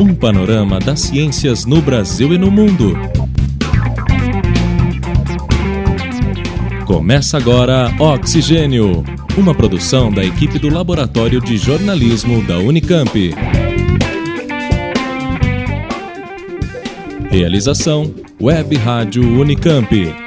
Um panorama das ciências no Brasil e no mundo. Começa agora Oxigênio, uma produção da equipe do Laboratório de Jornalismo da Unicamp. Realização Web Rádio Unicamp.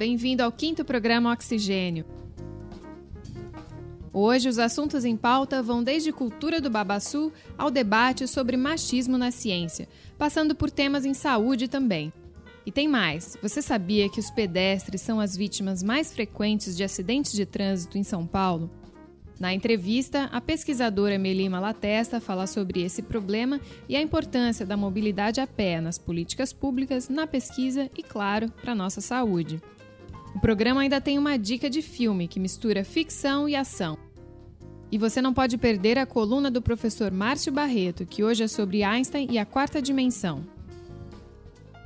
Bem-vindo ao quinto programa Oxigênio. Hoje, os assuntos em pauta vão desde cultura do babaçu ao debate sobre machismo na ciência, passando por temas em saúde também. E tem mais: você sabia que os pedestres são as vítimas mais frequentes de acidentes de trânsito em São Paulo? Na entrevista, a pesquisadora Melima Latesta fala sobre esse problema e a importância da mobilidade a pé nas políticas públicas, na pesquisa e, claro, para a nossa saúde. O programa ainda tem uma dica de filme que mistura ficção e ação. E você não pode perder a coluna do professor Márcio Barreto, que hoje é sobre Einstein e a quarta dimensão.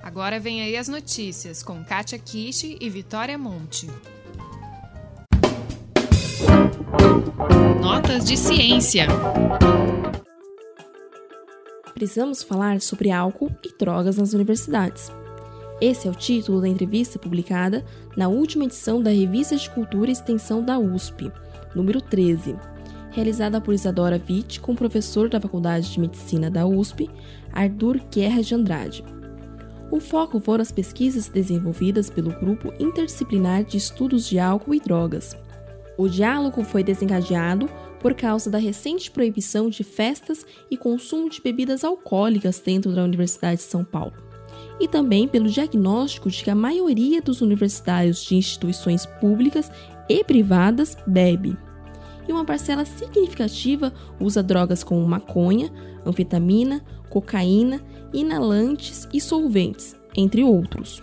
Agora vem aí as notícias com Kátia Kishi e Vitória Monte. Notas de ciência. Precisamos falar sobre álcool e drogas nas universidades. Esse é o título da entrevista publicada na última edição da Revista de Cultura e Extensão da USP, número 13, realizada por Isadora Witt com o professor da Faculdade de Medicina da USP, Arthur Guerra de Andrade. O foco foram as pesquisas desenvolvidas pelo Grupo Interdisciplinar de Estudos de Álcool e Drogas, o diálogo foi desencadeado por causa da recente proibição de festas e consumo de bebidas alcoólicas dentro da Universidade de São Paulo, e também pelo diagnóstico de que a maioria dos universitários de instituições públicas e privadas bebe. E uma parcela significativa usa drogas como maconha, anfetamina, cocaína, inalantes e solventes, entre outros.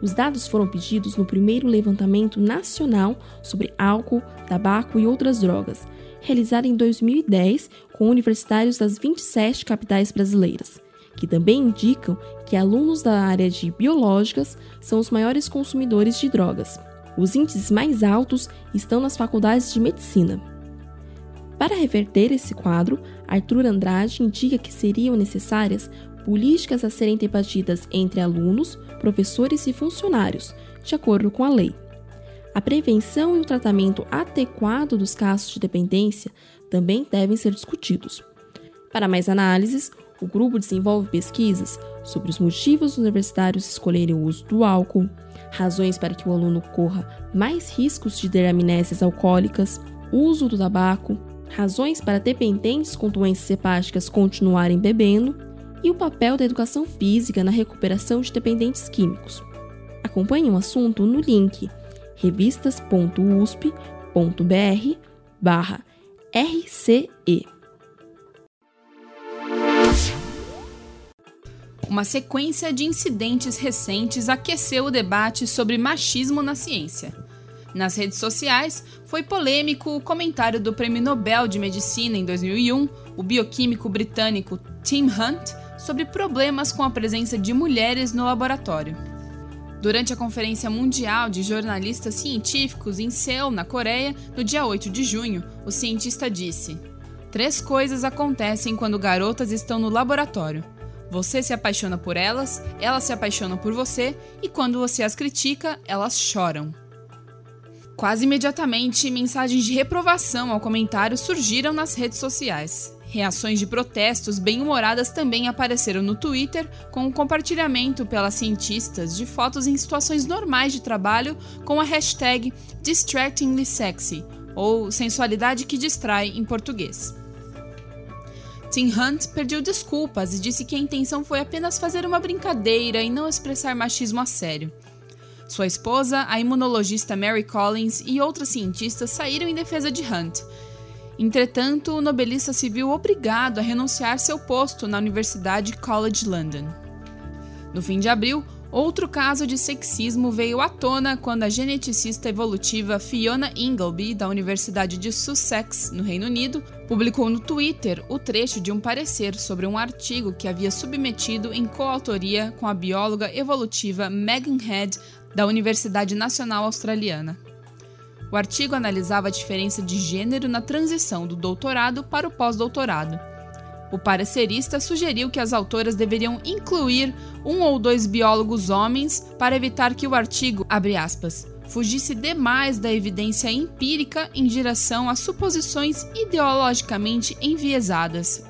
Os dados foram pedidos no primeiro levantamento nacional sobre álcool, tabaco e outras drogas, realizado em 2010 com universitários das 27 capitais brasileiras, que também indicam que alunos da área de biológicas são os maiores consumidores de drogas. Os índices mais altos estão nas faculdades de medicina. Para reverter esse quadro, Arthur Andrade indica que seriam necessárias políticas a serem debatidas entre alunos, professores e funcionários, de acordo com a lei. A prevenção e o tratamento adequado dos casos de dependência também devem ser discutidos. Para mais análises, o grupo desenvolve pesquisas sobre os motivos dos universitários escolherem o uso do álcool, razões para que o aluno corra mais riscos de ter amnésias alcoólicas, uso do tabaco, razões para dependentes com doenças hepáticas continuarem bebendo e o papel da educação física na recuperação de dependentes químicos. Acompanhe o assunto no link revistas.usp.br barra RCE. Uma sequência de incidentes recentes aqueceu o debate sobre machismo na ciência. Nas redes sociais, foi polêmico o comentário do Prêmio Nobel de Medicina em 2001, o bioquímico britânico Tim Hunt, sobre problemas com a presença de mulheres no laboratório. Durante a Conferência Mundial de Jornalistas Científicos em Seul, na Coreia, no dia 8 de junho, o cientista disse: Três coisas acontecem quando garotas estão no laboratório. Você se apaixona por elas, elas se apaixonam por você e quando você as critica, elas choram. Quase imediatamente, mensagens de reprovação ao comentário surgiram nas redes sociais. Reações de protestos bem-humoradas também apareceram no Twitter, com o compartilhamento pelas cientistas de fotos em situações normais de trabalho com a hashtag DistractinglySexy, ou sensualidade que distrai em português. Tim Hunt pediu desculpas e disse que a intenção foi apenas fazer uma brincadeira e não expressar machismo a sério. Sua esposa, a imunologista Mary Collins e outras cientistas saíram em defesa de Hunt, Entretanto, o nobelista se viu obrigado a renunciar seu posto na Universidade College London. No fim de abril, Outro caso de sexismo veio à tona quando a geneticista evolutiva Fiona Ingleby, da Universidade de Sussex, no Reino Unido, publicou no Twitter o trecho de um parecer sobre um artigo que havia submetido em coautoria com a bióloga evolutiva Megan Head, da Universidade Nacional Australiana. O artigo analisava a diferença de gênero na transição do doutorado para o pós-doutorado o parecerista sugeriu que as autoras deveriam incluir um ou dois biólogos homens para evitar que o artigo, aspas, fugisse demais da evidência empírica em direção a suposições ideologicamente enviesadas.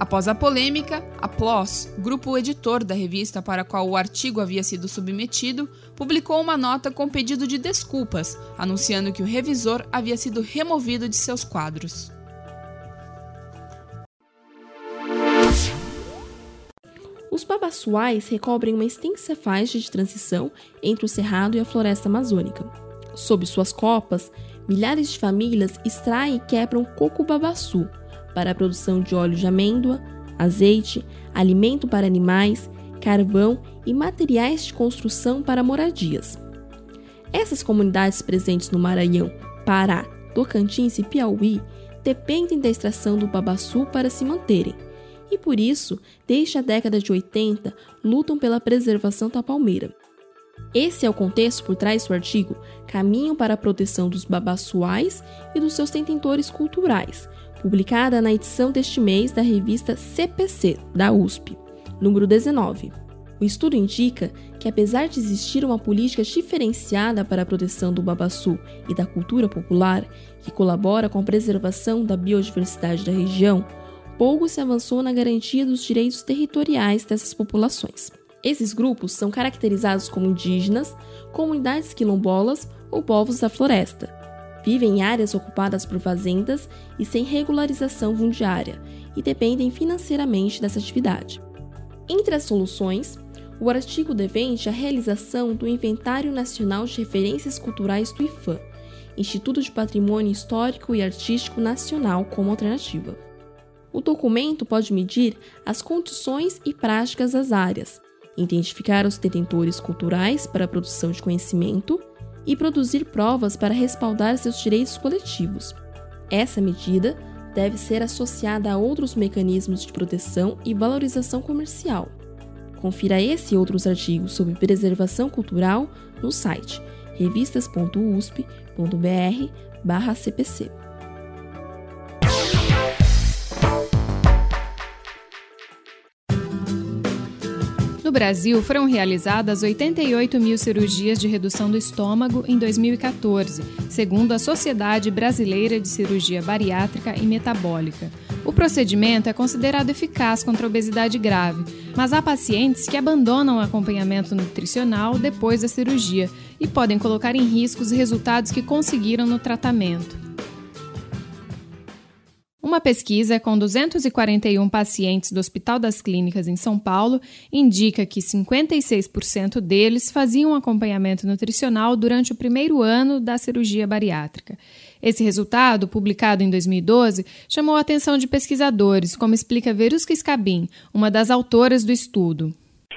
Após a polêmica, a PLOS, grupo editor da revista para a qual o artigo havia sido submetido, publicou uma nota com pedido de desculpas, anunciando que o revisor havia sido removido de seus quadros. Os babaçuais recobrem uma extensa faixa de transição entre o cerrado e a floresta amazônica. Sob suas copas, milhares de famílias extraem e quebram coco babaçu para a produção de óleo de amêndoa, azeite, alimento para animais, carvão e materiais de construção para moradias. Essas comunidades presentes no Maranhão, Pará, Tocantins e Piauí dependem da extração do babaçu para se manterem e por isso, desde a década de 80, lutam pela preservação da palmeira. Esse é o contexto por trás do artigo Caminho para a Proteção dos Babaçuais e dos seus Detentores Culturais, publicada na edição deste mês da revista CPC, da USP, número 19. O estudo indica que, apesar de existir uma política diferenciada para a proteção do babaçu e da cultura popular, que colabora com a preservação da biodiversidade da região, pouco se avançou na garantia dos direitos territoriais dessas populações. Esses grupos são caracterizados como indígenas, comunidades quilombolas ou povos da floresta. Vivem em áreas ocupadas por fazendas e sem regularização fundiária e dependem financeiramente dessa atividade. Entre as soluções, o artigo defende a realização do Inventário Nacional de Referências Culturais do IFAM, Instituto de Patrimônio Histórico e Artístico Nacional, como alternativa. O documento pode medir as condições e práticas das áreas, identificar os detentores culturais para a produção de conhecimento e produzir provas para respaldar seus direitos coletivos. Essa medida deve ser associada a outros mecanismos de proteção e valorização comercial. Confira esse e outros artigos sobre preservação cultural no site revistas.usp.br/cpc. No Brasil, foram realizadas 88 mil cirurgias de redução do estômago em 2014, segundo a Sociedade Brasileira de Cirurgia Bariátrica e Metabólica. O procedimento é considerado eficaz contra a obesidade grave, mas há pacientes que abandonam o acompanhamento nutricional depois da cirurgia e podem colocar em risco os resultados que conseguiram no tratamento. Uma pesquisa com 241 pacientes do Hospital das Clínicas em São Paulo indica que 56% deles faziam acompanhamento nutricional durante o primeiro ano da cirurgia bariátrica. Esse resultado, publicado em 2012, chamou a atenção de pesquisadores, como explica Verusca Scabin, uma das autoras do estudo.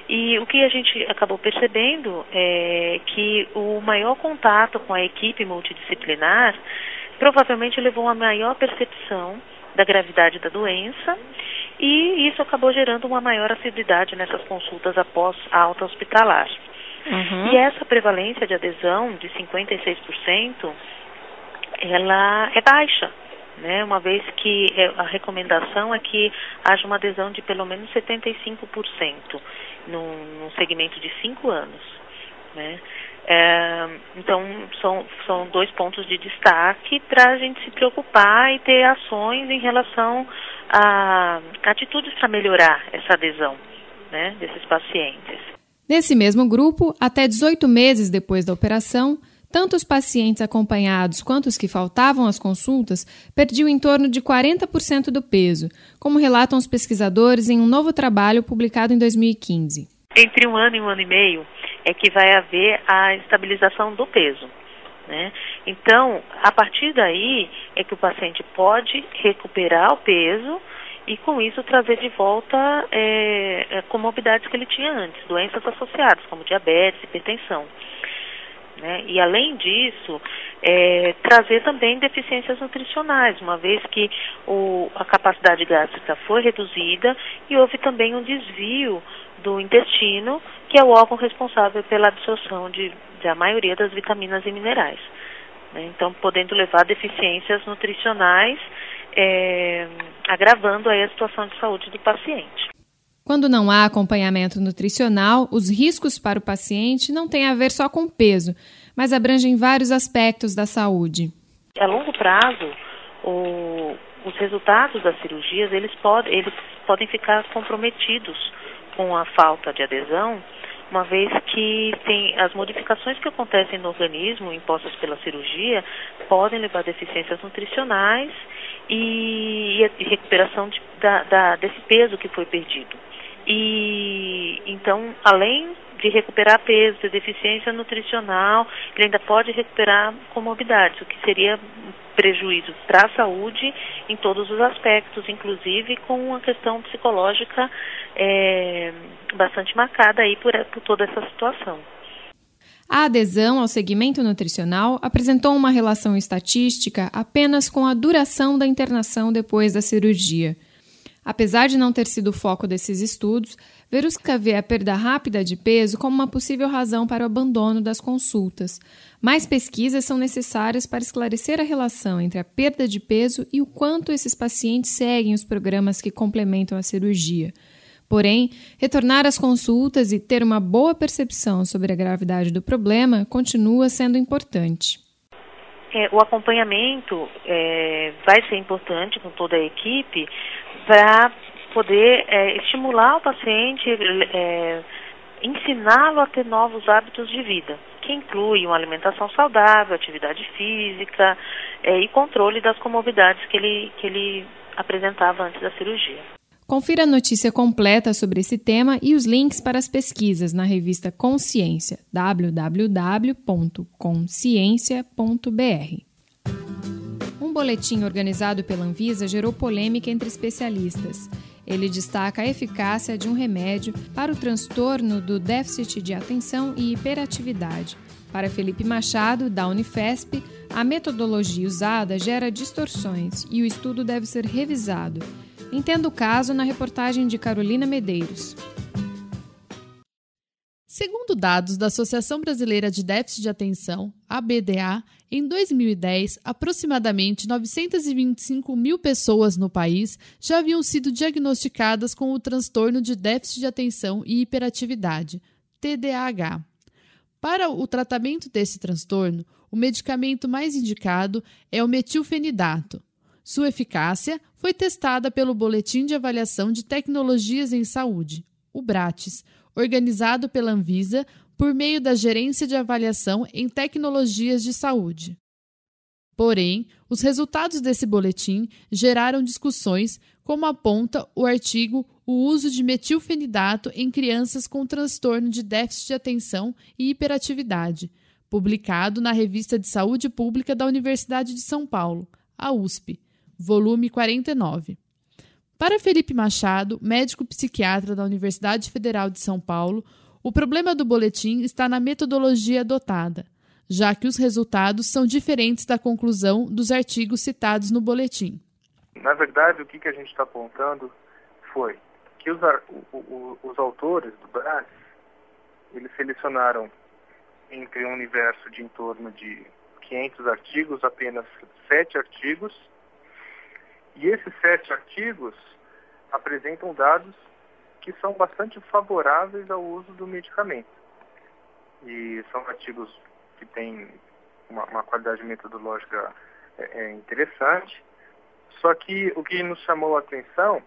E o que a gente acabou percebendo é que o maior contato com a equipe multidisciplinar provavelmente levou a maior percepção da gravidade da doença e isso acabou gerando uma maior assiduidade nessas consultas após a alta hospitalar. Uhum. E essa prevalência de adesão de 56%, ela é baixa, né? Uma vez que é, a recomendação é que haja uma adesão de pelo menos 75% num, num segmento de 5 anos, né? É, então, são, são dois pontos de destaque para a gente se preocupar e ter ações em relação a atitudes para melhorar essa adesão né, desses pacientes. Nesse mesmo grupo, até 18 meses depois da operação, tanto os pacientes acompanhados quanto os que faltavam às consultas perdiam em torno de 40% do peso, como relatam os pesquisadores em um novo trabalho publicado em 2015. Entre um ano e um ano e meio, é que vai haver a estabilização do peso. Né? Então, a partir daí é que o paciente pode recuperar o peso e com isso trazer de volta é, comorbidades que ele tinha antes, doenças associadas, como diabetes, hipertensão. Né? E além disso, é, trazer também deficiências nutricionais, uma vez que o, a capacidade gástrica foi reduzida e houve também um desvio do intestino, que é o órgão responsável pela absorção de, de a maioria das vitaminas e minerais. Né? Então, podendo levar a deficiências nutricionais, é, agravando aí a situação de saúde do paciente. Quando não há acompanhamento nutricional, os riscos para o paciente não têm a ver só com peso, mas abrangem vários aspectos da saúde. A longo prazo, o, os resultados das cirurgias eles, pod, eles podem ficar comprometidos com a falta de adesão, uma vez que tem as modificações que acontecem no organismo impostas pela cirurgia podem levar a deficiências nutricionais e, e recuperação de, da, da, desse peso que foi perdido. E então, além de recuperar peso, de deficiência nutricional, ele ainda pode recuperar comorbidades, o que seria prejuízo para a saúde em todos os aspectos, inclusive com uma questão psicológica é, bastante marcada aí por, por toda essa situação. A adesão ao segmento nutricional apresentou uma relação estatística apenas com a duração da internação depois da cirurgia. Apesar de não ter sido o foco desses estudos, Verusca vê a perda rápida de peso como uma possível razão para o abandono das consultas. Mais pesquisas são necessárias para esclarecer a relação entre a perda de peso e o quanto esses pacientes seguem os programas que complementam a cirurgia. Porém, retornar às consultas e ter uma boa percepção sobre a gravidade do problema continua sendo importante. É, o acompanhamento é, vai ser importante com toda a equipe para poder é, estimular o paciente, é, ensiná-lo a ter novos hábitos de vida, que inclui uma alimentação saudável, atividade física é, e controle das comorbidades que ele, que ele apresentava antes da cirurgia. Confira a notícia completa sobre esse tema e os links para as pesquisas na revista Consciência, www.consciência.br. Um boletim organizado pela Anvisa gerou polêmica entre especialistas. Ele destaca a eficácia de um remédio para o transtorno do déficit de atenção e hiperatividade. Para Felipe Machado, da Unifesp, a metodologia usada gera distorções e o estudo deve ser revisado. Entenda o caso na reportagem de Carolina Medeiros. Segundo dados da Associação Brasileira de Déficit de Atenção, ABDA, em 2010, aproximadamente 925 mil pessoas no país já haviam sido diagnosticadas com o transtorno de déficit de atenção e hiperatividade, TDAH. Para o tratamento desse transtorno, o medicamento mais indicado é o metilfenidato. Sua eficácia foi testada pelo Boletim de Avaliação de Tecnologias em Saúde, o BRATES, organizado pela Anvisa por meio da Gerência de Avaliação em Tecnologias de Saúde. Porém, os resultados desse boletim geraram discussões, como aponta o artigo O uso de metilfenidato em crianças com transtorno de déficit de atenção e hiperatividade, publicado na Revista de Saúde Pública da Universidade de São Paulo, a USP, volume 49. Para Felipe Machado, médico psiquiatra da Universidade Federal de São Paulo, o problema do boletim está na metodologia adotada, já que os resultados são diferentes da conclusão dos artigos citados no boletim. Na verdade, o que, a gente está apontando foi que os, os autores do BRAS, eles selecionaram entre um universo de em torno de 500 artigos, apenas sete artigos, e esses sete artigos apresentam dados que são bastante favoráveis ao uso do medicamento. E são artigos que têm uma, uma qualidade metodológica é, é interessante. Só que o que nos chamou a atenção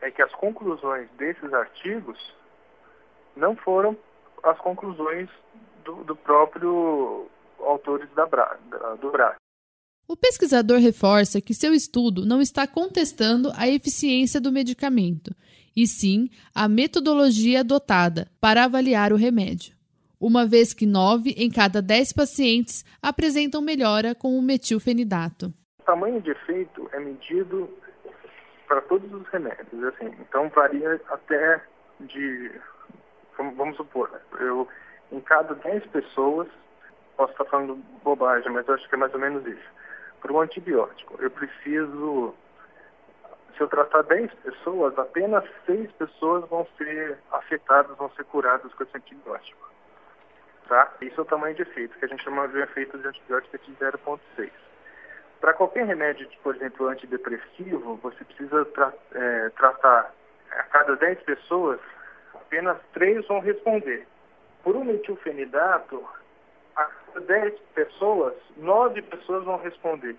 é que as conclusões desses artigos não foram as conclusões do, do próprio autores da, do BRAS. O pesquisador reforça que seu estudo não está contestando a eficiência do medicamento, e sim a metodologia adotada para avaliar o remédio, uma vez que 9 em cada 10 pacientes apresentam melhora com o metilfenidato. O tamanho de efeito é medido para todos os remédios, assim. Então varia até de, vamos supor, eu em cada 10 pessoas, posso estar falando bobagem, mas eu acho que é mais ou menos isso. Para um antibiótico, eu preciso, se eu tratar 10 pessoas, apenas 6 pessoas vão ser afetadas, vão ser curadas com esse antibiótico. Tá? Isso é o tamanho de efeito, que a gente chama de efeito de antibiótico de 0,6. Para qualquer remédio, por exemplo, antidepressivo, você precisa tra é, tratar a cada 10 pessoas, apenas 3 vão responder. Por um metilfenidato, 10 pessoas, 9 pessoas vão responder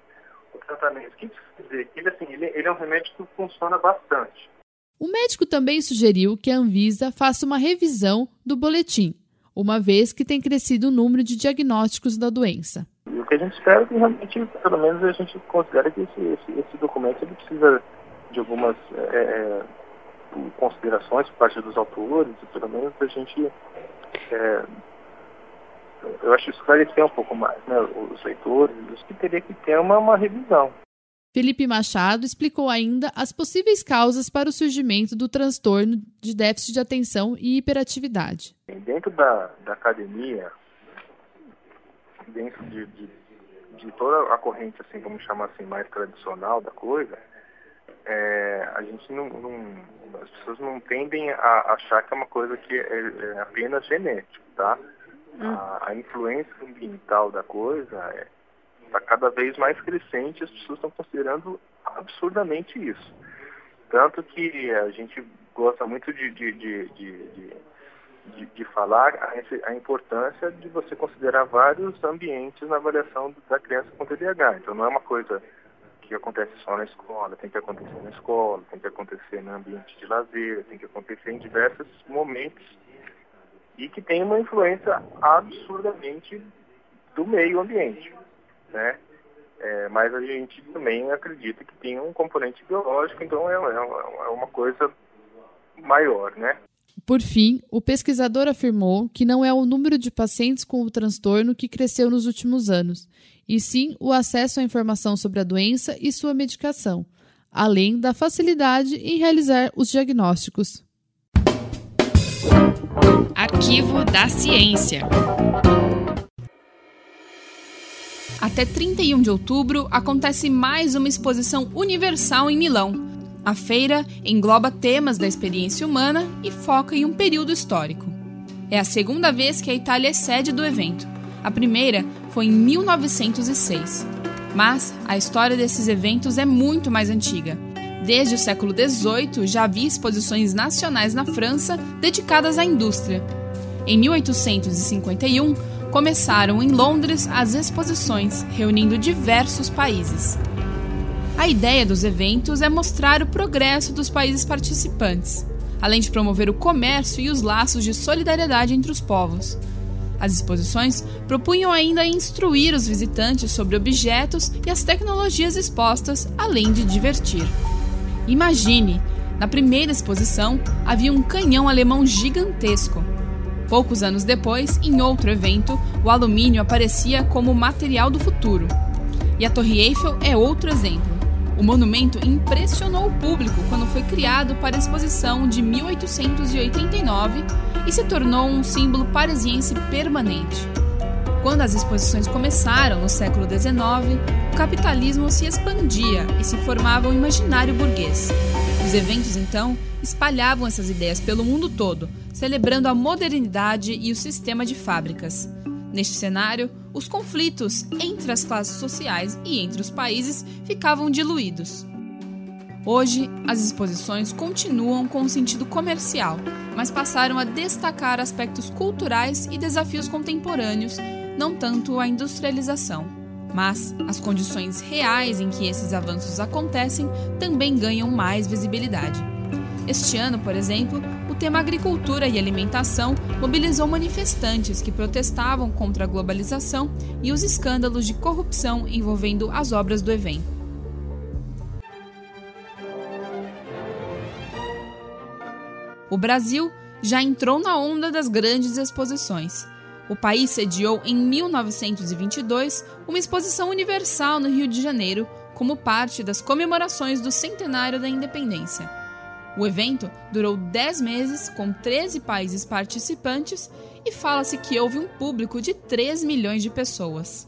o tratamento. O que isso quer dizer? Ele, assim, ele, ele é um remédio que funciona bastante. O médico também sugeriu que a Anvisa faça uma revisão do boletim, uma vez que tem crescido o número de diagnósticos da doença. E o que a gente espera é que realmente, pelo menos, a gente considera que esse, esse, esse documento ele precisa de algumas é, é considerações por parte dos autores, e pelo menos a gente. É, eu acho esclarecer um pouco mais, né, os leitores, que teria que ter uma, uma revisão. Felipe Machado explicou ainda as possíveis causas para o surgimento do transtorno de déficit de atenção e hiperatividade. Dentro da, da academia, dentro de, de, de, toda a corrente, assim, vamos chamar assim, mais tradicional da coisa, é, a gente não, não, as pessoas não tendem a achar que é uma coisa que é, é apenas genético, tá? Hum. A, a, influência ambiental da coisa está é, tá cada vez mais crescente, as pessoas estão considerando absurdamente isso. Tanto que a gente gosta muito de, de, de, de de, de falar a, a, importância de você considerar vários ambientes na avaliação da criança com TDAH. Então não é uma coisa que acontece só na escola, tem que acontecer na escola, tem que acontecer no ambiente de lazer, tem que acontecer em diversos momentos e que tem uma influência absurdamente do meio ambiente, né? É, mas a gente também acredita que tem um componente biológico, então é, é, é uma coisa maior, né? Por fim, o pesquisador afirmou que não é o número de pacientes com o transtorno que cresceu nos últimos anos, e sim o acesso à informação sobre a doença e sua medicação, além da facilidade em realizar os diagnósticos. Arquivo da Ciência. Até 31 de outubro acontece mais uma exposição universal em Milão a feira engloba temas da experiência humana e foca em um período histórico. É a segunda vez que a Itália é sede do evento. A primeira foi em 1906. Mas a história desses eventos é muito mais antiga. Desde o século XVIII já havia exposições nacionais na França dedicadas à indústria. Em 1851, começaram em Londres as exposições, reunindo diversos países. A ideia dos eventos é mostrar o progresso dos países participantes, além de promover o comércio e os laços de solidariedade entre os povos. As exposições propunham ainda instruir os visitantes sobre objetos e as tecnologias expostas, além de divertir. Imagine, na primeira exposição havia um canhão alemão gigantesco. Poucos anos depois, em outro evento, o alumínio aparecia como material do futuro. E a Torre Eiffel é outro exemplo. O monumento impressionou o público quando foi criado para a exposição de 1889 e se tornou um símbolo parisiense permanente. Quando as exposições começaram no século XIX, o capitalismo se expandia e se formava um imaginário burguês. Os eventos, então, espalhavam essas ideias pelo mundo todo, celebrando a modernidade e o sistema de fábricas. Neste cenário, os conflitos entre as classes sociais e entre os países ficavam diluídos. Hoje, as exposições continuam com um sentido comercial, mas passaram a destacar aspectos culturais e desafios contemporâneos, não tanto a industrialização. Mas as condições reais em que esses avanços acontecem também ganham mais visibilidade. Este ano, por exemplo, o tema agricultura e alimentação mobilizou manifestantes que protestavam contra a globalização e os escândalos de corrupção envolvendo as obras do evento. O Brasil já entrou na onda das grandes exposições. O país sediou em 1922 uma exposição universal no Rio de Janeiro como parte das comemorações do centenário da independência. O evento durou 10 meses, com 13 países participantes, e fala-se que houve um público de 3 milhões de pessoas.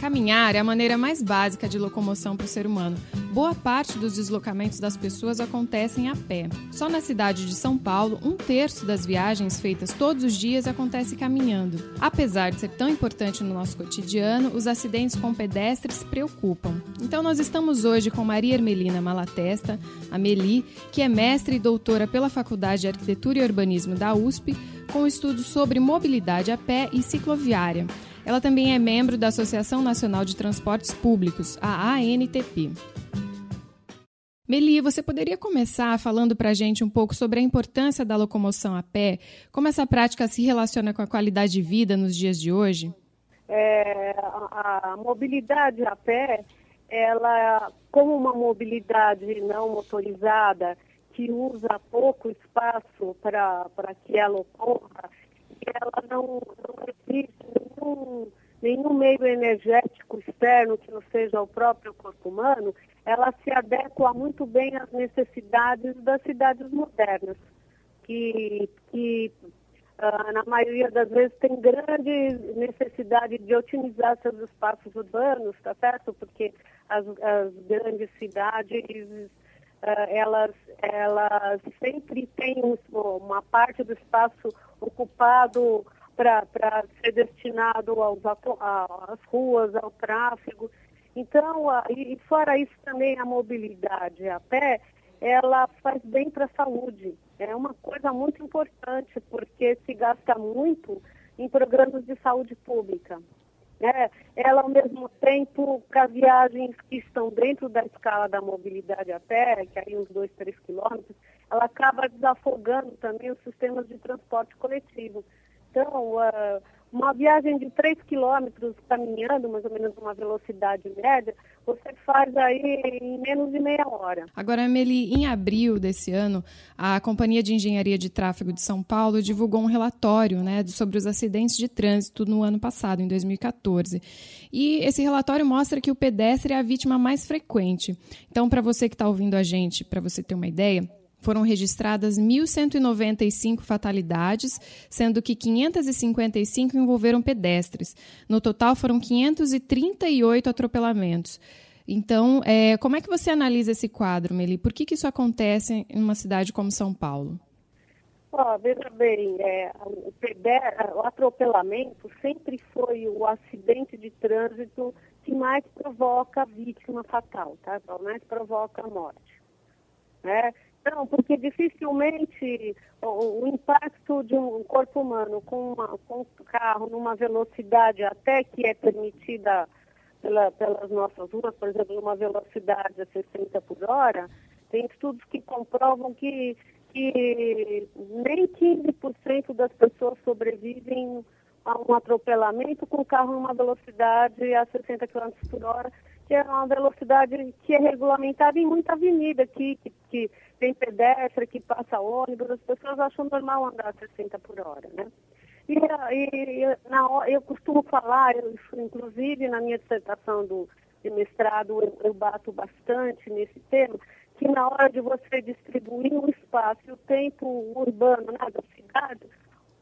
Caminhar é a maneira mais básica de locomoção para o ser humano. Boa parte dos deslocamentos das pessoas acontecem a pé. Só na cidade de São Paulo, um terço das viagens feitas todos os dias acontece caminhando. Apesar de ser tão importante no nosso cotidiano, os acidentes com pedestres preocupam. Então nós estamos hoje com Maria Ermelina Malatesta, a Meli, que é mestre e doutora pela Faculdade de Arquitetura e Urbanismo da USP, com estudos sobre mobilidade a pé e cicloviária. Ela também é membro da Associação Nacional de Transportes Públicos, a ANTP. Meli, você poderia começar falando para a gente um pouco sobre a importância da locomoção a pé, como essa prática se relaciona com a qualidade de vida nos dias de hoje? É, a, a mobilidade a pé, ela, como uma mobilidade não motorizada, que usa pouco espaço para que ela ocorra, ela não, não existe nenhum, nenhum meio energético externo que não seja o próprio corpo humano, ela se adequa muito bem às necessidades das cidades modernas, que, que uh, na maioria das vezes tem grande necessidade de otimizar seus espaços urbanos, tá certo? Porque as, as grandes cidades uh, elas, elas sempre têm uma parte do espaço ocupado para ser destinado aos, às ruas, ao tráfego. Então, e fora isso também a mobilidade a pé, ela faz bem para a saúde. É uma coisa muito importante, porque se gasta muito em programas de saúde pública. É, ela, ao mesmo tempo, as viagens que estão dentro da escala da mobilidade a pé, que aí uns 2, 3 quilômetros, ela acaba desafogando também os sistemas de transporte coletivo. Então, uma viagem de 3 quilômetros caminhando, mais ou menos uma velocidade média, você faz aí em menos de meia hora. Agora, Meli, em abril desse ano, a Companhia de Engenharia de Tráfego de São Paulo divulgou um relatório né, sobre os acidentes de trânsito no ano passado, em 2014. E esse relatório mostra que o pedestre é a vítima mais frequente. Então, para você que está ouvindo a gente, para você ter uma ideia, foram registradas 1.195 fatalidades, sendo que 555 envolveram pedestres. No total, foram 538 atropelamentos. Então, é, como é que você analisa esse quadro, Meli? Por que, que isso acontece em uma cidade como São Paulo? Oh, veja bem, é, o, o atropelamento sempre foi o acidente de trânsito que mais provoca vítima fatal, tá? mais provoca morte. Né? Não, porque dificilmente o, o, impacto de um corpo humano com, uma, com um carro numa velocidade até que é permitida pela, pelas nossas ruas, por exemplo, uma velocidade a 60 por hora, tem estudos que comprovam que, que nem 15% das pessoas sobrevivem a um atropelamento com o carro numa velocidade a 60 km por hora, que é uma velocidade que é regulamentada em muita avenida aqui, que, que tem pedestre, que passa ônibus, as pessoas acham normal andar a 60 por hora, né? E, e na, eu costumo falar, eu, inclusive na minha dissertação do, de mestrado, eu, eu bato bastante nesse tema, que na hora de você distribuir o espaço e o tempo urbano né, da cidade,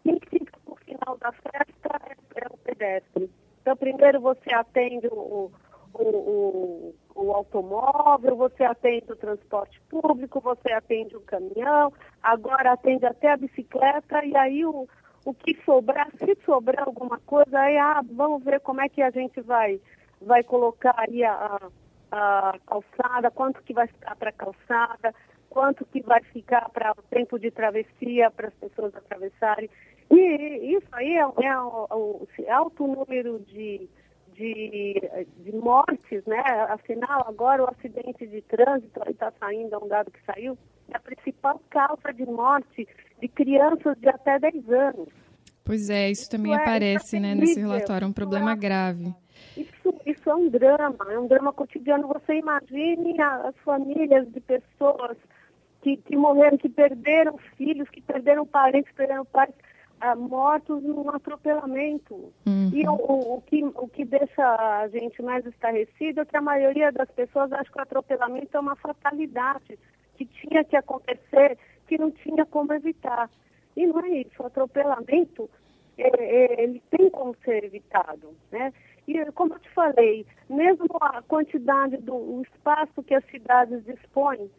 quem fica no final da festa é, é o pedestre. Então, primeiro você atende o, o, o, o, automóvel, você atende o transporte público, você atende o caminhão, agora atende até a bicicleta, e aí o, o que sobrar, se sobrar alguma coisa, aí ah, vamos ver como é que a gente vai, vai colocar aí a, a calçada, quanto que vai ficar para a calçada, quanto que vai ficar para o tempo de travessia para as pessoas atravessarem. E isso aí é, é o, o alto número de de, de mortes, né? Afinal, agora o acidente de trânsito, está saindo, é um dado que saiu, é a principal causa de morte de crianças de até 10 anos. Pois é, isso também isso é, aparece, é, né, nesse relatório, é um problema é, grave. Isso, isso é um drama, é um drama cotidiano. Você imagine as famílias de pessoas que, que morreram, que perderam filhos, que perderam parentes, perderam pais, ah, mortos num atropelamento. Uhum. E o, o, o, que, o que deixa a gente mais estarrecida é que a maioria das pessoas acha que o atropelamento é uma fatalidade, que tinha que acontecer, que não tinha como evitar. E não é isso. O atropelamento, é, é, ele tem como ser evitado, né? E como eu te falei, mesmo a quantidade do espaço que as cidades dispõem,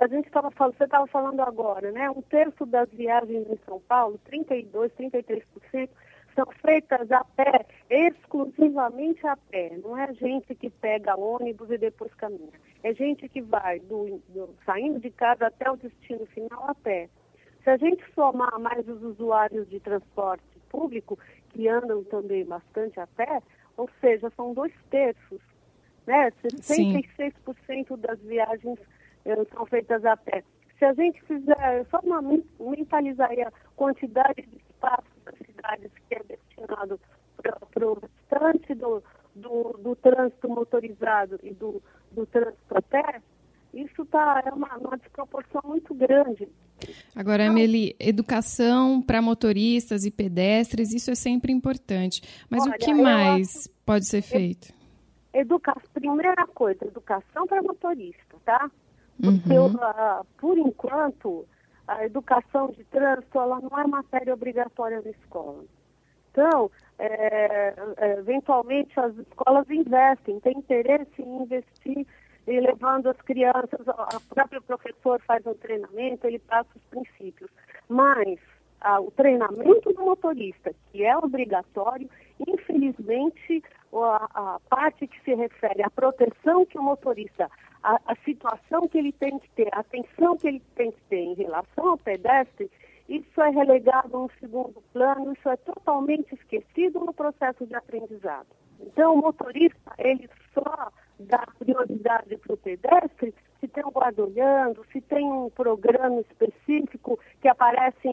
a gente estava falando, você estava falando agora, né? Um terço das viagens em São Paulo, 32, 33%, são feitas a pé, exclusivamente a pé. Não é gente que pega ônibus e depois caminha. É gente que vai do, do, saindo de casa até o destino final a pé. Se a gente somar mais os usuários de transporte público, que andam também bastante a pé, ou seja, são dois terços. Né? 66% Sim. das viagens são feitas a pé. Se a gente fizer só uma mentalizar a quantidade de espaço das cidades que é destinado para o restante do, do, do, trânsito motorizado e do, do trânsito a pé, isso tá, é uma, uma desproporção muito grande. Agora, Emily, educação para motoristas e pedestres, isso é sempre importante. Mas Olha, o que mais acho, pode ser feito? Educa primeira coisa, educação para motorista, tá? Porque, uhum. uh, por enquanto, a educação de trânsito ela não é matéria obrigatória na escola. Então, é, é, eventualmente as escolas investem, têm interesse em investir e levando as crianças, o próprio professor faz um treinamento, ele passa os princípios. Mas o treinamento do motorista, que é obrigatório, infelizmente a, a, parte que se refere à proteção que o motorista, a, a situação que ele tem que ter, a atenção que ele tem que ter em relação ao pedestre, isso é relegado a um segundo plano, isso é totalmente esquecido no processo de aprendizado. Então, o motorista, ele só dá prioridade para o pedestre se tem um guarda olhando, se tem um programa específico que aparecem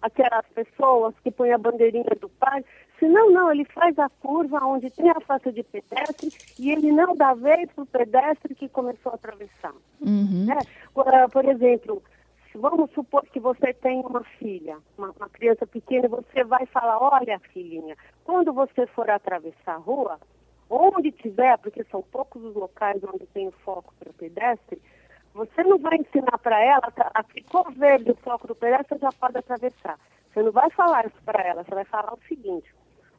aquelas pessoas que põem a bandeirinha do pai. Se não, não, ele faz a curva onde tem a faixa de pedestre e ele não dá vez para o pedestre que começou a atravessar. Uhum. Né? Por exemplo, vamos supor que você tem uma filha, uma, uma criança pequena, e você vai falar, olha filhinha, quando você for atravessar a rua, onde tiver, porque são poucos os locais onde tem o foco para o pedestre, você não vai ensinar para ela, a ficou verde o foco do pedestre, já pode atravessar. Você não vai falar isso para ela, você vai falar o seguinte,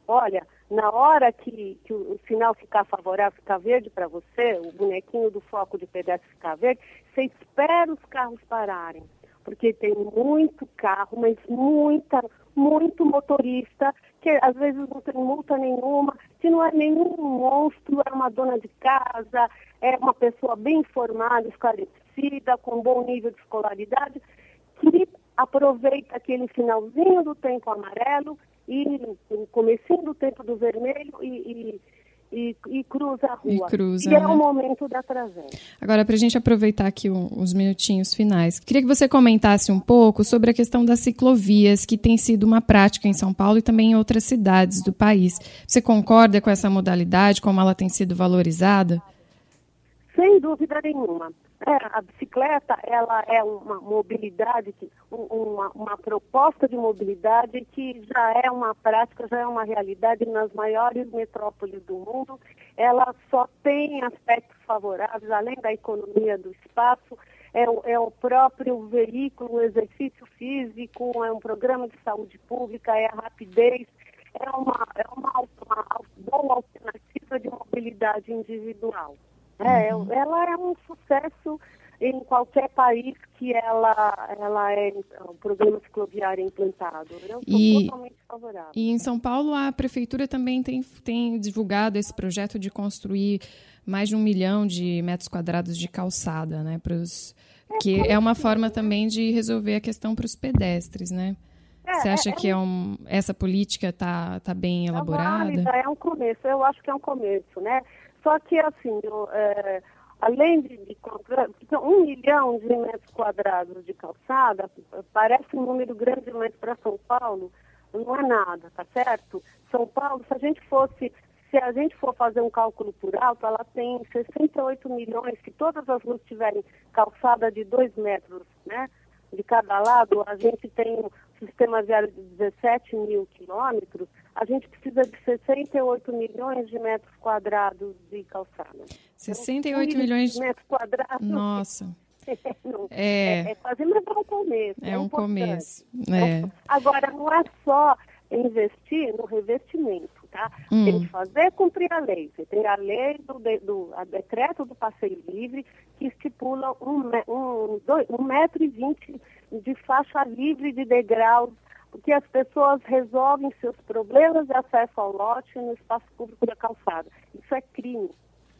olha, na hora que, que o, sinal ficar favorável, ficar verde para você, o bonequinho do foco de pedestre ficar verde, você espera os carros pararem. Porque tem muito carro, mas muita, muito motorista, que às vezes não tem multa nenhuma, que não é nenhum monstro, é uma dona de casa, é uma pessoa bem informada, esclarecida, com bom nível de escolaridade, que aproveita aquele finalzinho do tempo amarelo e o comecinho do tempo do vermelho e, e e, e cruza a rua. E, cruza, e é né? o momento da tragédia. Agora, para a gente aproveitar aqui uns minutinhos finais, queria que você comentasse um pouco sobre a questão das ciclovias, que tem sido uma prática em São Paulo e também em outras cidades do país. Você concorda com essa modalidade, como ela tem sido valorizada? Sem dúvida nenhuma. É, a bicicleta ela é uma mobilidade, uma, uma proposta de mobilidade que já é uma prática, já é uma realidade nas maiores metrópoles do mundo. Ela só tem aspectos favoráveis, além da economia do espaço, é o, é o próprio veículo, o exercício físico, é um programa de saúde pública, é a rapidez, é uma, é uma, uma boa alternativa de mobilidade individual. É, uhum. ela é um sucesso em qualquer país que ela, ela é o programa cicloviário é implantado. Eu e, totalmente favorável. E em São Paulo, a prefeitura também tem, tem divulgado esse projeto de construir mais de um milhão de metros quadrados de calçada, né? Pros, é, que é uma forma também de resolver a questão para os pedestres, né? É, Você acha é, que é um, essa política está tá bem elaborada? É, válida, é um começo, eu acho que é um começo, né? Só que, assim, eu, é, além de, de então, um milhão de metros quadrados de calçada, parece um número grande, mas para São Paulo não é nada, tá certo? São Paulo, se a gente fosse, se a gente for fazer um cálculo por alto, ela tem 68 milhões, se todas as ruas tiverem calçada de dois metros, né? De cada lado, a gente tem sistema viário de 17 mil quilômetros, a gente precisa de 68 milhões de metros quadrados de calçada. 68 então, milhões de metros quadrados. Nossa. é, é, é quase mas é um começo. É, é um começo. É. Agora, não é só investir no revestimento, tá? Hum. Tem que fazer cumprir a lei. Você tem a lei do, do a decreto do passeio livre que estipula um, um, dois, um metro e vinte de faixa livre de degraus, porque as pessoas resolvem seus problemas de acesso ao lote no espaço público da calçada. Isso é crime.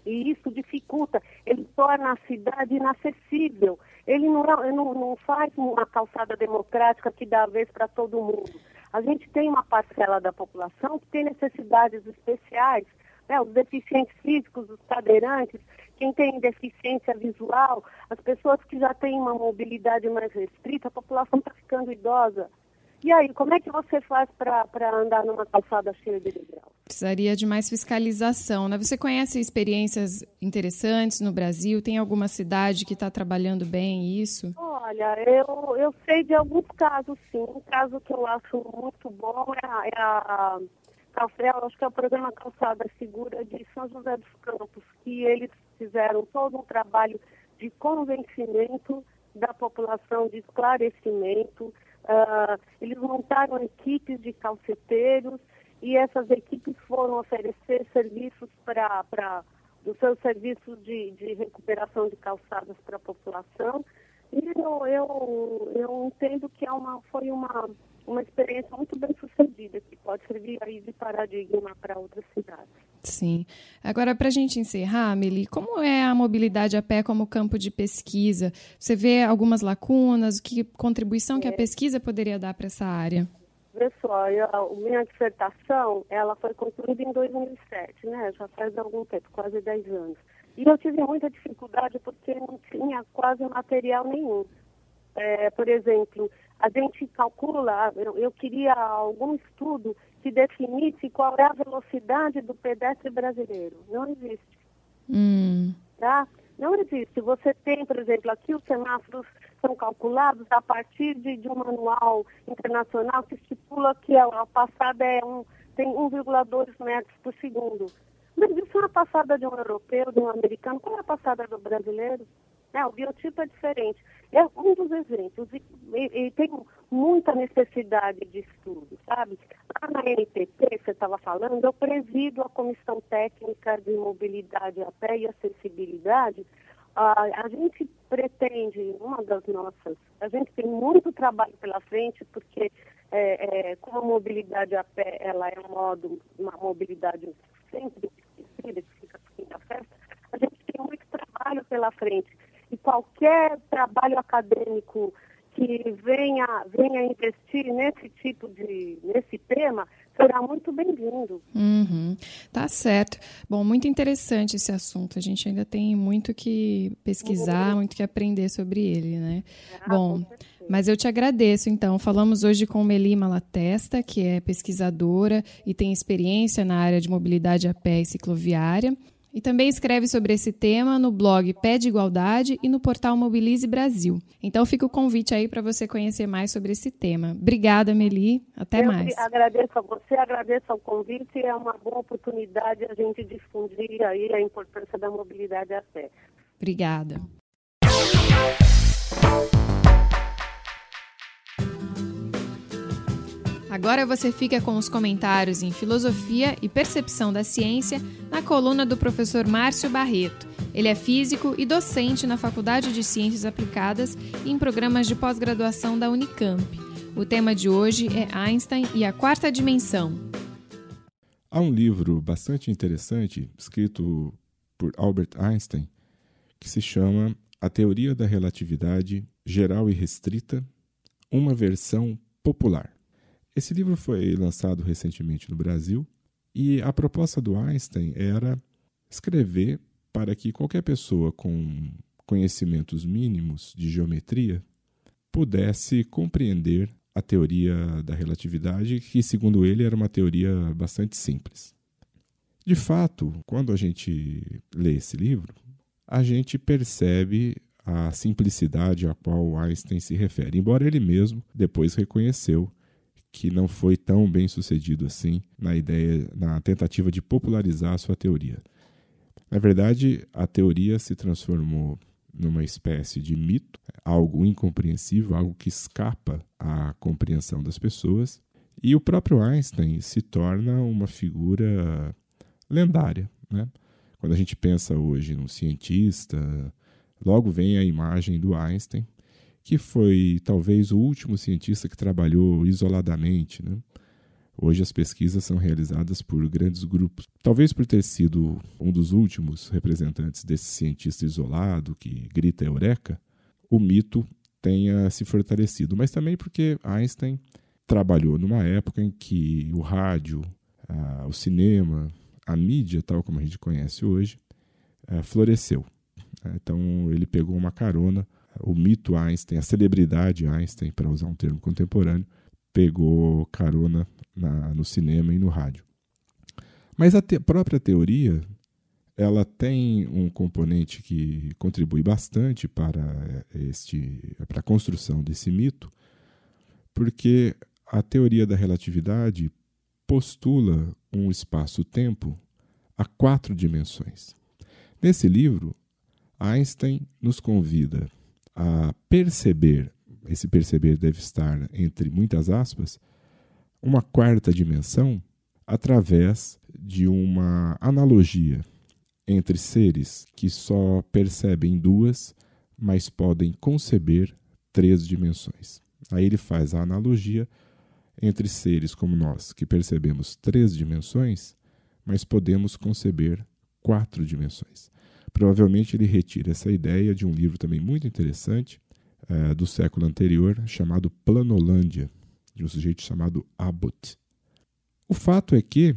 E isso dificulta, ele torna a cidade inacessível. Ele não, é, não, não faz uma calçada democrática que dá a vez para todo mundo. A gente tem uma parcela da população que tem necessidades especiais, né? os deficientes físicos, os cadeirantes, quem tem deficiência visual, as pessoas que já têm uma mobilidade mais restrita, a população está ficando idosa. E aí, como é que você faz para andar numa calçada cheia de degraus? Precisaria de mais fiscalização, né? Você conhece experiências interessantes no Brasil? Tem alguma cidade que está trabalhando bem isso? Olha, eu, eu sei de alguns casos, sim. Um caso que eu acho muito bom é a, é a acho que é o programa Calçada Segura de São José dos Campos, que eles fizeram todo um trabalho de convencimento da população, de esclarecimento, Uh, eles montaram equipes de calceteiros e essas equipes foram oferecer serviços para dos seus serviços de, de recuperação de calçadas para a população. E eu, eu, eu entendo que é uma, foi uma, uma experiência muito bem sucedida, que pode servir aí de paradigma para outras cidades. Sim. Agora, para a gente encerrar, Meli, como é a mobilidade a pé como campo de pesquisa? Você vê algumas lacunas? Que contribuição é. que a é. pesquisa poderia dar para essa área? Pessoal, a minha dissertação ela foi concluída em 2007, né? Já faz algum tempo, quase 10 anos. E eu tive muita dificuldade porque não tinha quase material nenhum. É, por exemplo, a gente calcula, eu, eu queria algum estudo que definisse qual é a velocidade do pedestre brasileiro. Não existe. Hum. Tá? Não existe. Você tem, por exemplo, aqui os semáforos são calculados a partir de, de um manual internacional que estipula que a, a passada é um, tem 1,2 metros por segundo. Mas isso é uma passada de um europeu, de um americano. Qual é a passada do brasileiro? É, o biotipo é diferente. É um dos exemplos. E, e, e tem muita necessidade de estudo, sabe? Lá na NPT, você estava falando, eu presido a Comissão Técnica de Mobilidade a Pé e Acessibilidade. Ah, a gente pretende, uma das nossas, a gente tem muito trabalho pela frente, porque é, é, como a mobilidade a pé, ela é um modo, uma mobilidade sempre esquecida, que fica na festa, a gente tem muito trabalho pela frente e qualquer trabalho acadêmico que venha, venha investir nesse tipo de, nesse tema, será muito bem-vindo. Uhum. Tá certo. Bom, muito interessante esse assunto. A gente ainda tem muito que pesquisar, uhum. muito que aprender sobre ele, né? Ah, Bom, mas eu te agradeço, então. Falamos hoje com Meli Malatesta, que é pesquisadora e tem experiência na área de mobilidade a pé e cicloviária. E também escreve sobre esse tema no blog Pé de Igualdade e no portal Mobilize Brasil. Então fica o convite aí para você conhecer mais sobre esse tema. Obrigada, Meli. Até Eu mais. Agradeço a você, agradeço ao convite. É uma boa oportunidade a gente difundir aí a importância da mobilidade a pé. Obrigada. Agora você fica com os comentários em Filosofia e Percepção da Ciência coluna do professor Márcio Barreto. Ele é físico e docente na Faculdade de Ciências Aplicadas e em programas de pós-graduação da Unicamp. O tema de hoje é Einstein e a Quarta Dimensão. Há um livro bastante interessante escrito por Albert Einstein que se chama A Teoria da Relatividade Geral e Restrita, uma versão popular. Esse livro foi lançado recentemente no Brasil e a proposta do Einstein era escrever para que qualquer pessoa com conhecimentos mínimos de geometria pudesse compreender a teoria da relatividade, que, segundo ele, era uma teoria bastante simples. De fato, quando a gente lê esse livro, a gente percebe a simplicidade a qual Einstein se refere, embora ele mesmo depois reconheceu que não foi tão bem sucedido assim na ideia, na tentativa de popularizar a sua teoria. Na verdade, a teoria se transformou numa espécie de mito, algo incompreensível, algo que escapa à compreensão das pessoas, e o próprio Einstein se torna uma figura lendária. Né? Quando a gente pensa hoje num cientista, logo vem a imagem do Einstein, que foi talvez o último cientista que trabalhou isoladamente. Né? Hoje as pesquisas são realizadas por grandes grupos. Talvez por ter sido um dos últimos representantes desse cientista isolado que grita eureka, o mito tenha se fortalecido, mas também porque Einstein trabalhou numa época em que o rádio, o cinema, a mídia, tal como a gente conhece hoje, eh, floresceu. Então ele pegou uma carona, o mito Einstein, a celebridade Einstein, para usar um termo contemporâneo, pegou carona na, no cinema e no rádio. Mas a te própria teoria ela tem um componente que contribui bastante para este para a construção desse mito, porque a teoria da relatividade postula um espaço-tempo a quatro dimensões. Nesse livro, Einstein nos convida a perceber esse perceber deve estar entre muitas aspas, uma quarta dimensão através de uma analogia entre seres que só percebem duas, mas podem conceber três dimensões. Aí ele faz a analogia entre seres como nós, que percebemos três dimensões, mas podemos conceber quatro dimensões. Provavelmente ele retira essa ideia de um livro também muito interessante, é, do século anterior, chamado Planolândia, de um sujeito chamado Abbott. O fato é que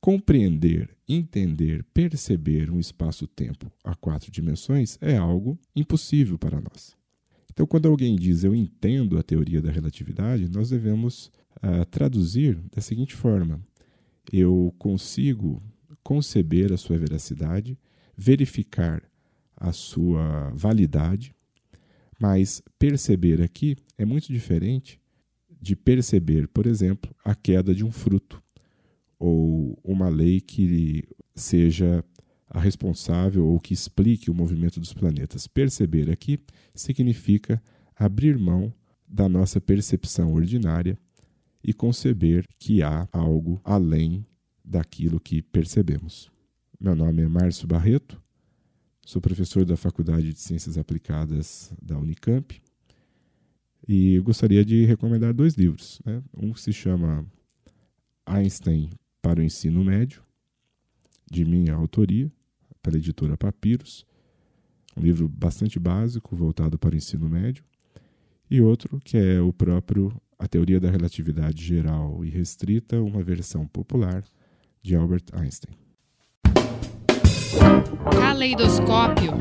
compreender, entender, perceber um espaço-tempo a quatro dimensões é algo impossível para nós. Então, quando alguém diz eu entendo a teoria da relatividade, nós devemos uh, traduzir da seguinte forma: eu consigo conceber a sua veracidade, verificar a sua validade, mas perceber aqui é muito diferente de perceber, por exemplo, a queda de um fruto ou uma lei que seja a responsável ou que explique o movimento dos planetas. Perceber aqui significa abrir mão da nossa percepção ordinária e conceber que há algo além daquilo que percebemos. Meu nome é Márcio Barreto, Sou professor da Faculdade de Ciências Aplicadas da Unicamp e gostaria de recomendar dois livros. Né? Um se chama Einstein para o Ensino Médio, de minha autoria, pela editora Papiros. Um livro bastante básico, voltado para o ensino médio. E outro que é o próprio A Teoria da Relatividade Geral e Restrita, uma versão popular de Albert Einstein. Caleidoscópio.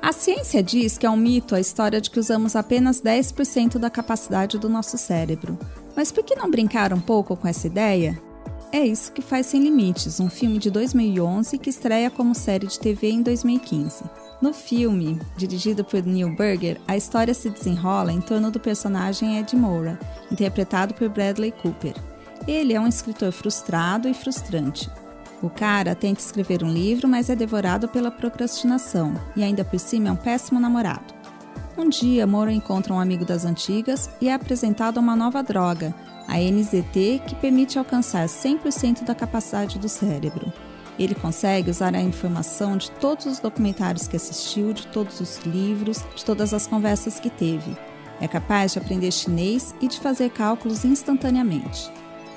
A ciência diz que é um mito a história de que usamos apenas 10% da capacidade do nosso cérebro. Mas por que não brincar um pouco com essa ideia? É isso que faz Sem Limites, um filme de 2011 que estreia como série de TV em 2015. No filme, dirigido por Neil Burger, a história se desenrola em torno do personagem Ed Moura, interpretado por Bradley Cooper. Ele é um escritor frustrado e frustrante. O cara tenta escrever um livro, mas é devorado pela procrastinação e ainda por cima é um péssimo namorado. Um dia, Moro encontra um amigo das antigas e é apresentado a uma nova droga, a NZT, que permite alcançar 100% da capacidade do cérebro. Ele consegue usar a informação de todos os documentários que assistiu, de todos os livros, de todas as conversas que teve. É capaz de aprender chinês e de fazer cálculos instantaneamente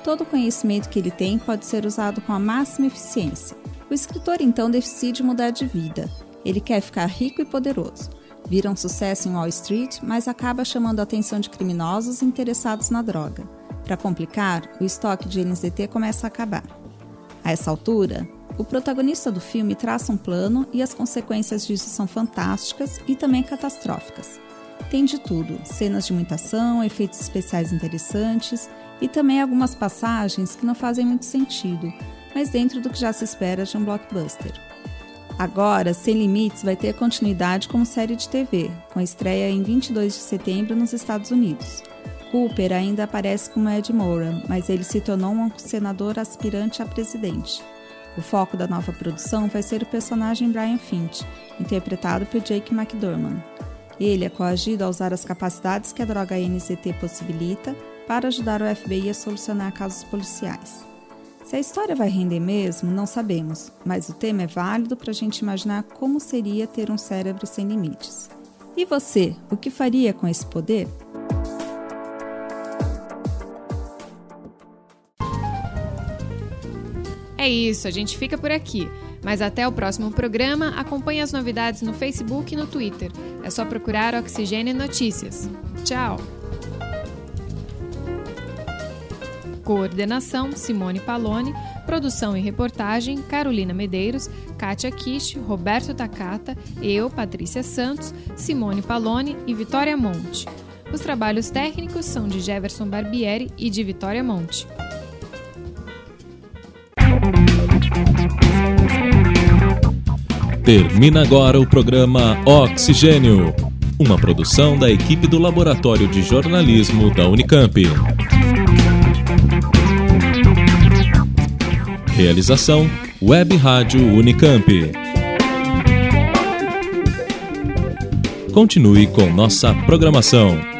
todo o conhecimento que ele tem pode ser usado com a máxima eficiência. O escritor então decide mudar de vida. Ele quer ficar rico e poderoso. Vira um sucesso em Wall Street, mas acaba chamando a atenção de criminosos interessados na droga. Para complicar, o estoque de NZT começa a acabar. A essa altura, o protagonista do filme traça um plano e as consequências disso são fantásticas e também catastróficas. Tem de tudo: cenas de muita ação, efeitos especiais interessantes e também algumas passagens que não fazem muito sentido, mas dentro do que já se espera de um blockbuster. Agora, Sem Limites vai ter continuidade como série de TV, com estreia em 22 de setembro nos Estados Unidos. Cooper ainda aparece como Ed Moran, mas ele se tornou um senador aspirante a presidente. O foco da nova produção vai ser o personagem Brian Finch, interpretado por Jake McDormand. Ele é coagido a usar as capacidades que a droga NCT possibilita para ajudar o FBI a solucionar casos policiais. Se a história vai render mesmo, não sabemos, mas o tema é válido para a gente imaginar como seria ter um cérebro sem limites. E você, o que faria com esse poder? É isso, a gente fica por aqui. Mas até o próximo programa, acompanhe as novidades no Facebook e no Twitter. É só procurar Oxigênio Notícias. Tchau! Coordenação: Simone Palone. Produção e reportagem: Carolina Medeiros, Kátia Kish, Roberto Takata, eu, Patrícia Santos, Simone Palone e Vitória Monte. Os trabalhos técnicos são de Jefferson Barbieri e de Vitória Monte. Termina agora o programa Oxigênio, uma produção da equipe do Laboratório de Jornalismo da Unicamp. Realização Web Rádio Unicamp. Continue com nossa programação.